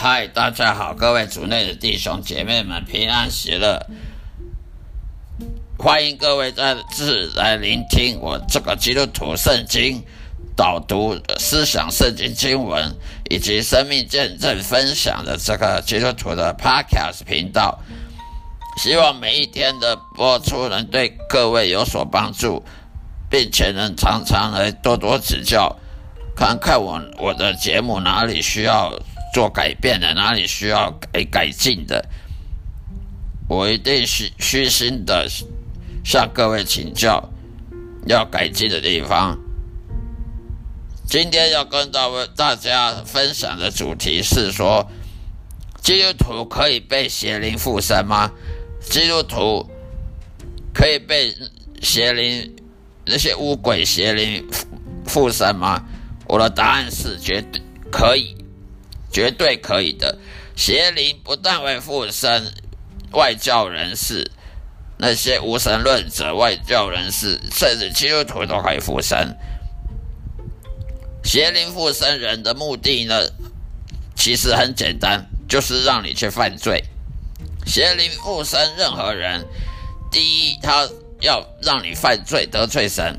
嗨，大家好，各位族内的弟兄姐妹们，平安喜乐！欢迎各位再次来聆听我这个基督徒圣经导读、思想圣经经文以及生命见证分享的这个基督徒的 Podcast 频道。希望每一天的播出能对各位有所帮助，并且能常常来多多指教，看看我我的节目哪里需要。做改变的哪里需要改改进的，我一定虚虚心的向各位请教要改进的地方。今天要跟大大家分享的主题是说，基督徒可以被邪灵附身吗？基督徒可以被邪灵那些巫鬼邪灵附身吗？我的答案是绝对可以。绝对可以的。邪灵不但会附身外教人士，那些无神论者、外教人士，甚至基督徒都可以附身。邪灵附身人的目的呢，其实很简单，就是让你去犯罪。邪灵附身任何人，第一，他要让你犯罪得罪神，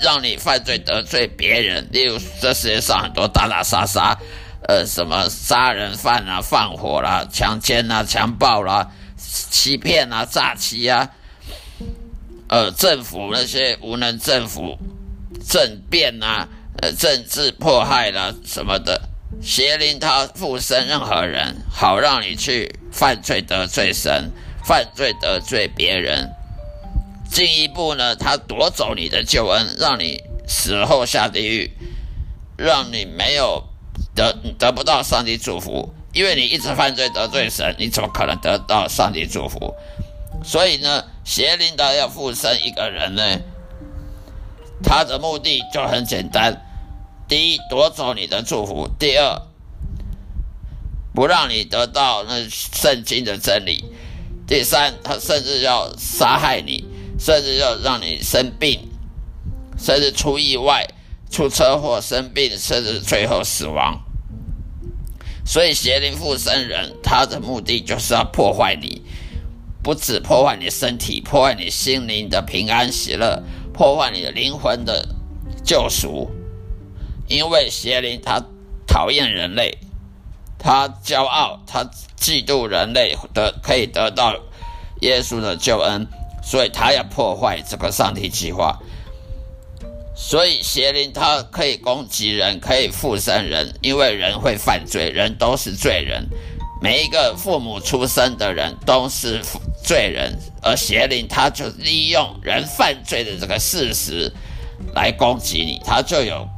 让你犯罪得罪别人。例如，这世界上很多打打杀杀。呃，什么杀人犯啊、放火啦、强奸啊、强暴啦、欺骗啊、诈欺啊，呃，政府那些无能政府政变啊、呃，政治迫害啦什么的，邪灵他附身任何人，好让你去犯罪得罪神，犯罪得罪别人，进一步呢，他夺走你的救恩，让你死后下地狱，让你没有。得得不到上帝祝福，因为你一直犯罪得罪神，你怎么可能得到上帝祝福？所以呢，邪灵的要附身一个人呢，他的目的就很简单：第一，夺走你的祝福；第二，不让你得到那圣经的真理；第三，他甚至要杀害你，甚至要让你生病，甚至出意外、出车祸、生病，甚至最后死亡。所以邪灵附身人，他的目的就是要破坏你，不止破坏你身体，破坏你心灵的平安喜乐，破坏你的灵魂的救赎。因为邪灵他讨厌人类，他骄傲，他嫉妒人类得可以得到耶稣的救恩，所以他要破坏这个上帝计划。所以邪灵它可以攻击人，可以附身人，因为人会犯罪，人都是罪人。每一个父母出生的人都是罪人，而邪灵他就利用人犯罪的这个事实来攻击你，他就有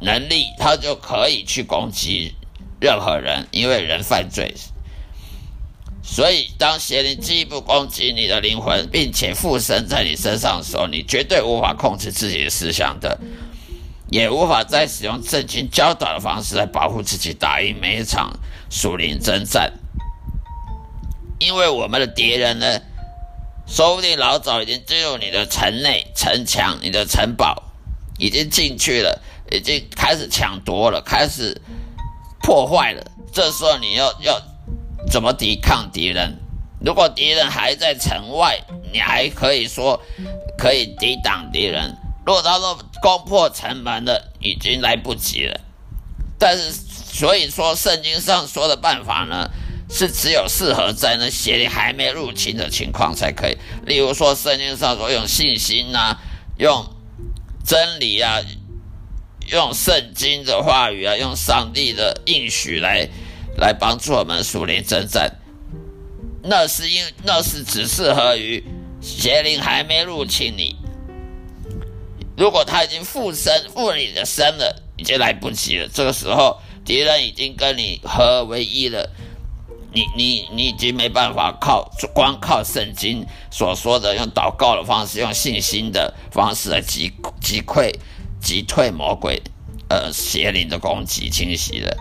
能力，他就可以去攻击任何人，因为人犯罪。所以，当邪灵进一步攻击你的灵魂，并且附身在你身上的时候，你绝对无法控制自己的思想的，也无法再使用正经教导的方式来保护自己，打赢每一场属灵征战。因为我们的敌人呢，说不定老早已经进入你的城内、城墙、你的城堡，已经进去了，已经开始抢夺了，开始破坏了。这时候，你要要。怎么抵抗敌人？如果敌人还在城外，你还可以说可以抵挡敌人。如果他说攻破城门了，已经来不及了。但是，所以说圣经上说的办法呢，是只有适合在那邪灵还没入侵的情况才可以。例如说，圣经上说用信心啊，用真理啊，用圣经的话语啊，用上帝的应许来。来帮助我们属灵征战，那是因那是只适合于邪灵还没入侵你。如果他已经附身附你的身了，已经来不及了。这个时候敌人已经跟你合而为一了，你你你已经没办法靠光靠圣经所说的用祷告的方式，用信心的方式来击击溃击退魔鬼呃邪灵的攻击侵袭了。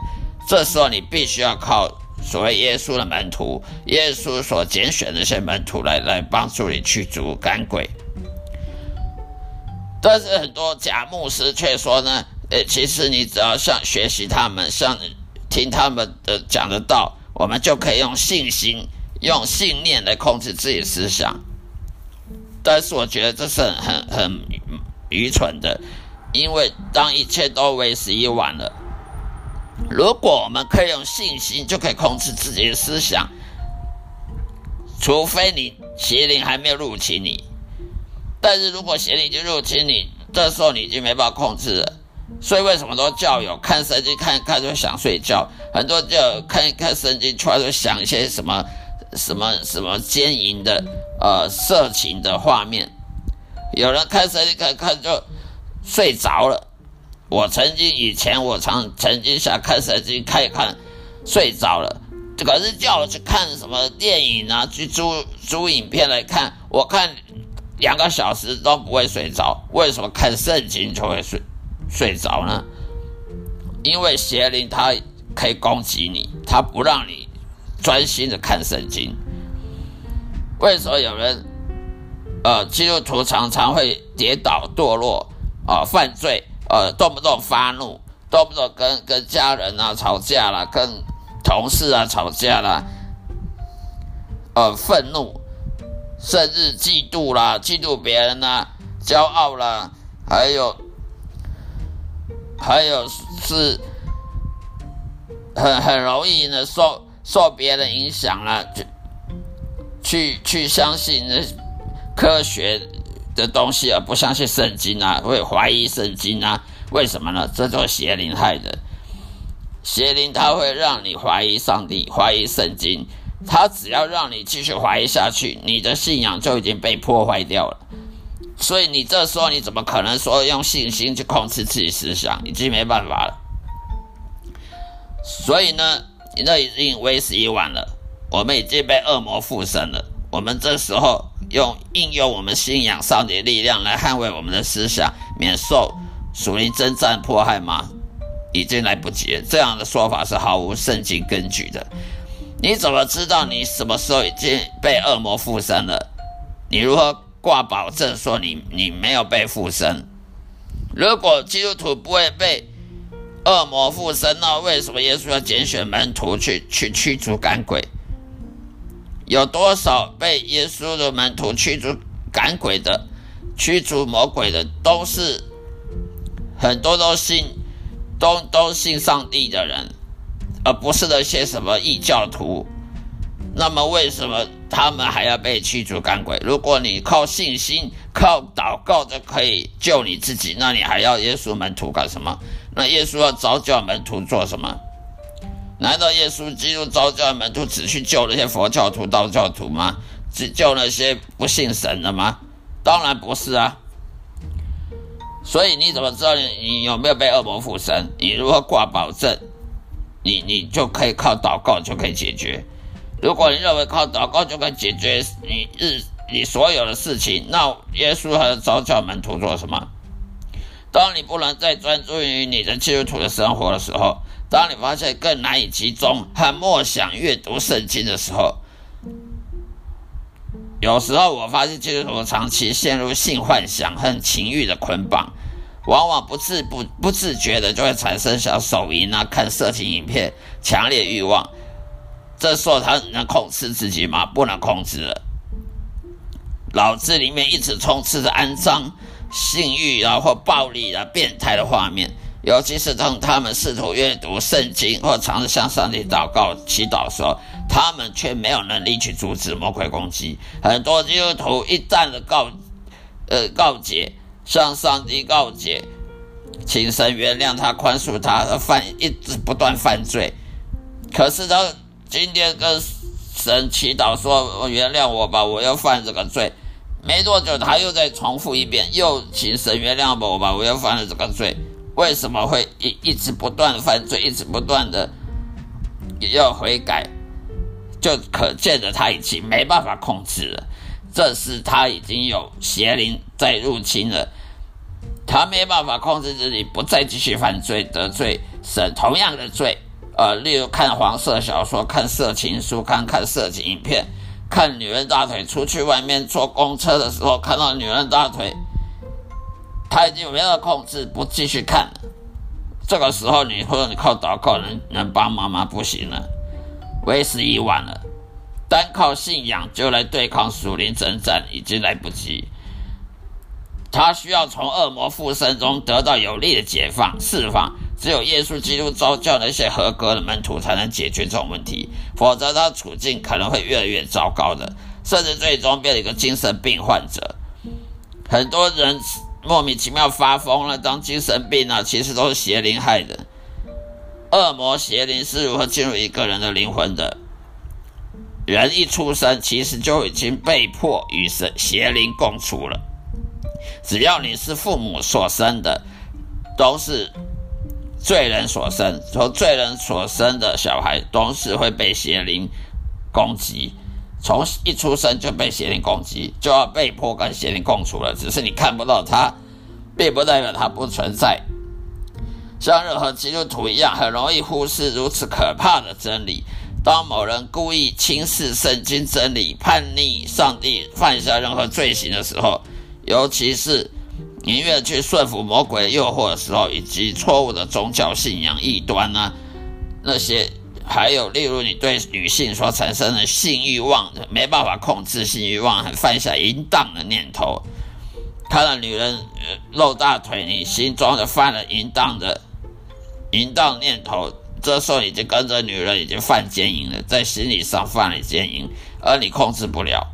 这时候你必须要靠所谓耶稣的门徒，耶稣所拣选的那些门徒来来帮助你驱逐赶鬼。但是很多假牧师却说呢，呃，其实你只要像学习他们，像听他们的讲的道，我们就可以用信心、用信念来控制自己思想。但是我觉得这是很很很愚蠢的，因为当一切都为时已晚了。如果我们可以用信心就可以控制自己的思想，除非你邪灵还没有入侵你。但是如果邪灵已经入侵你，这时候你已经没办法控制了。所以为什么说教友看圣经看看就想睡觉？很多教友看一看圣经突然就想一些什么什么什么奸淫的呃色情的画面。有人看圣经看看就睡着了。我曾经以前我常曾经想看手机看一看，睡着了。可是叫我去看什么电影啊，去租租影片来看，我看两个小时都不会睡着。为什么看圣经就会睡睡着呢？因为邪灵它可以攻击你，它不让你专心的看圣经。为什么有人呃基督徒常常会跌倒堕落啊犯罪？呃，动不动发怒，动不动跟跟家人啊吵架了，跟同事啊吵架了，呃，愤怒，甚至嫉妒啦，嫉妒别人啦，骄傲啦，还有，还有是很很容易呢受受别人影响了，去去去相信那科学。的东西而不相信圣经啊，会怀疑圣经啊？为什么呢？这就是邪灵害的。邪灵它会让你怀疑上帝，怀疑圣经。它只要让你继续怀疑下去，你的信仰就已经被破坏掉了。所以你这时候你怎么可能说用信心去控制自己思想？已经没办法了。所以呢，你那已经为时已晚了。我们已经被恶魔附身了。我们这时候。用应用我们信仰上帝的力量来捍卫我们的思想，免受属灵征战迫害吗？已经来不及了。这样的说法是毫无圣经根据的。你怎么知道你什么时候已经被恶魔附身了？你如何挂保证说你你没有被附身？如果基督徒不会被恶魔附身，那为什么耶稣要拣选门徒去去驱逐赶鬼？有多少被耶稣的门徒驱逐赶鬼的、驱逐魔鬼的，都是很多都信、都都信上帝的人，而不是那些什么异教徒。那么，为什么他们还要被驱逐赶鬼？如果你靠信心、靠祷告就可以救你自己，那你还要耶稣门徒干什么？那耶稣要早教门徒做什么？难道耶稣基督召教门徒只去救那些佛教徒、道教徒吗？只救那些不信神的吗？当然不是啊。所以你怎么知道你你有没有被恶魔附身？你如何挂保证？你你就可以靠祷告就可以解决。如果你认为靠祷告就可以解决你日你所有的事情，那耶稣和召教门徒做什么？当你不能再专注于你的基督徒的生活的时候，当你发现更难以集中和默想阅读圣经的时候，有时候我发现基督徒长期陷入性幻想和情欲的捆绑，往往不自不不自觉的就会产生想手淫啊、看色情影片、强烈欲望。这时候他能控制自己吗？不能控制了，脑子里面一直充斥着肮脏。性欲啊，或暴力啊，变态的画面，尤其是当他们试图阅读圣经或尝试向上帝祷告、祈祷的时候，他们却没有能力去阻止魔鬼攻击。很多基督徒一旦的告，呃，告诫，向上帝告解，请神原谅他、宽恕他，犯一直不断犯罪。可是他今天跟神祈祷说：“原谅我吧，我要犯这个罪。”没多久，他又再重复一遍，又请神原谅我吧，我又犯了这个罪。为什么会一一直不断犯罪，一直不断的也要悔改？就可见的他已经没办法控制了，这是他已经有邪灵在入侵了，他没办法控制自己，不再继续犯罪，得罪神同样的罪。呃，例如看黄色小说、看色情书、看看色情影片。看女人大腿，出去外面坐公车的时候看到女人大腿，他已经没有控制，不继续看了。这个时候，你或者你靠祷告能能帮忙吗？不行了，为时已晚了。单靠信仰就来对抗属灵征战，已经来不及。他需要从恶魔附身中得到有力的解放、释放。只有耶稣基督召教那些合格的门徒，才能解决这种问题，否则他处境可能会越来越糟糕的，甚至最终变成一个精神病患者。很多人莫名其妙发疯了，当精神病啊，其实都是邪灵害的。恶魔邪灵是如何进入一个人的灵魂的？人一出生，其实就已经被迫与神邪灵共处了。只要你是父母所生的，都是。罪人所生，从罪人所生的小孩都是会被邪灵攻击，从一出生就被邪灵攻击，就要被迫跟邪灵共处了。只是你看不到他，并不代表他不存在。像任何基督徒一样，很容易忽视如此可怕的真理。当某人故意轻视圣经真理、叛逆上帝、犯下任何罪行的时候，尤其是。宁愿去顺服魔鬼诱惑的时候，以及错误的宗教信仰异端呢？那些还有例如你对女性所产生的性欲望，没办法控制性欲望，很犯下淫荡的念头。看到女人露大腿，你心中的犯了淫荡的淫荡念头。这时候已经跟着女人已经犯奸淫了，在心理上犯了奸淫，而你控制不了。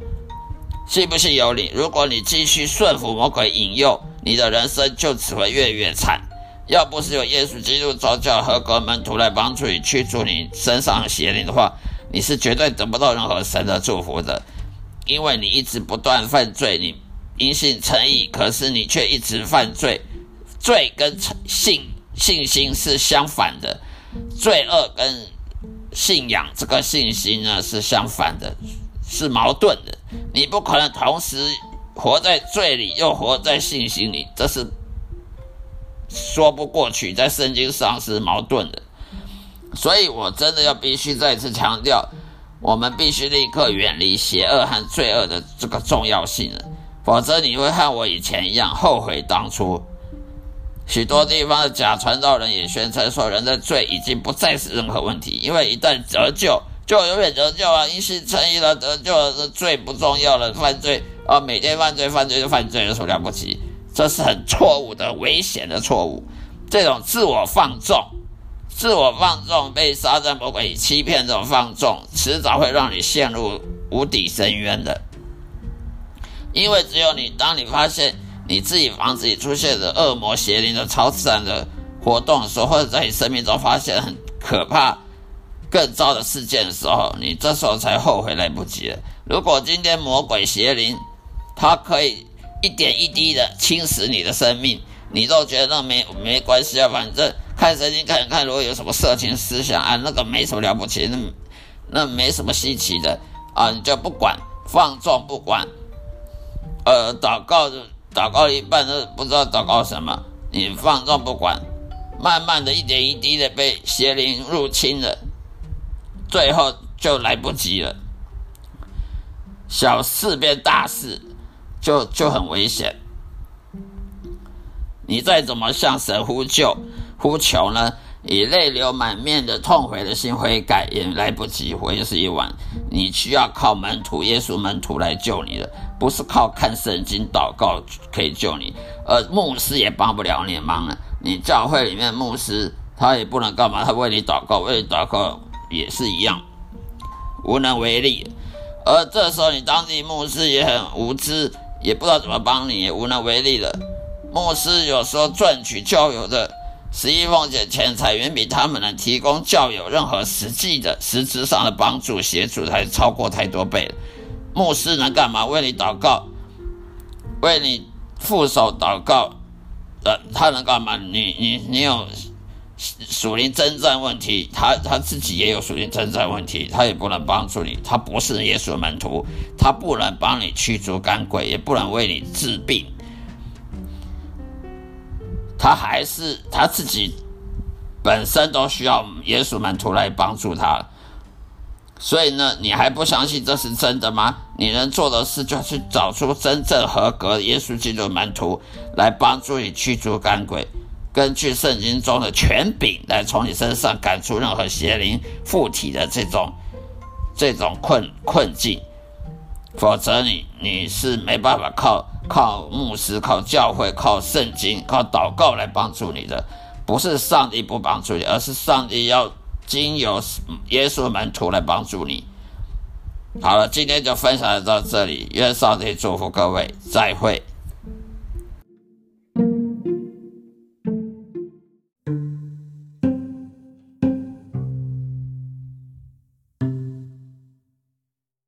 信不信由你。如果你继续顺服魔鬼引诱，你的人生就只会越越惨。要不是有耶稣基督召教合格门徒来帮助你驱逐你身上邪灵的话，你是绝对得不到任何神的祝福的。因为你一直不断犯罪，你因信诚意，可是你却一直犯罪。罪跟信信心是相反的，罪恶跟信仰这个信心呢是相反的，是矛盾的。你不可能同时。活在罪里，又活在信心里，这是说不过去，在圣经上是矛盾的。所以我真的要必须再次强调，我们必须立刻远离邪恶和罪恶的这个重要性了，否则你会和我以前一样后悔当初。许多地方的假传道人也宣称说，人的罪已经不再是任何问题，因为一旦得救，就永远得救啊！因信称义了，得救了，罪不重要了，犯罪。啊，每天犯罪，犯罪就犯罪，有什么了不起？这是很错误的、危险的错误。这种自我放纵、自我放纵、被撒旦魔鬼欺骗，这种放纵，迟早会让你陷入无底深渊的。因为只有你，当你发现你自己房子里出现的恶魔邪灵的超自然的活动的时候，或者在你生命中发现很可怕、更糟的事件的时候，你这时候才后悔来不及了。如果今天魔鬼邪灵，它可以一点一滴的侵蚀你的生命，你都觉得没没关系啊，反正看神经看看，如果有什么色情思想啊，那个没什么了不起，那那没什么稀奇的啊，你就不管，放纵不管，呃，祷告祷告一半都不知道祷告什么，你放纵不管，慢慢的一点一滴的被邪灵入侵了。最后就来不及了，小事变大事，就就很危险。你再怎么向神呼救、呼求呢？以泪流满面的痛悔的心悔改，也来不及，为时已晚。你需要靠门徒、耶稣门徒来救你的，不是靠看圣经、祷告可以救你。而牧师也帮不了你忙了。你教会里面牧师，他也不能干嘛？他为你祷告，为你祷告。也是一样，无能为力。而这时候，你当地牧师也很无知，也不知道怎么帮你，也无能为力了。牧师有时候赚取教友的十一奉献钱财，远比他们能提供教友任何实际的实质上的帮助协助，还超过太多倍。牧师能干嘛？为你祷告，为你副手祷告。呃，他能干嘛？你你你有？属灵征战问题，他他自己也有属灵征战问题，他也不能帮助你，他不是耶稣门徒，他不能帮你驱逐干鬼，也不能为你治病，他还是他自己本身都需要耶稣门徒来帮助他，所以呢，你还不相信这是真的吗？你能做的事就是找出真正合格耶稣基督门徒来帮助你驱逐赶鬼。根据圣经中的权柄来从你身上赶出任何邪灵附体的这种这种困困境，否则你你是没办法靠靠牧师、靠教会、靠圣经、靠祷告来帮助你的。不是上帝不帮助你，而是上帝要经由耶稣门徒来帮助你。好了，今天就分享到这里，愿上帝祝福各位，再会。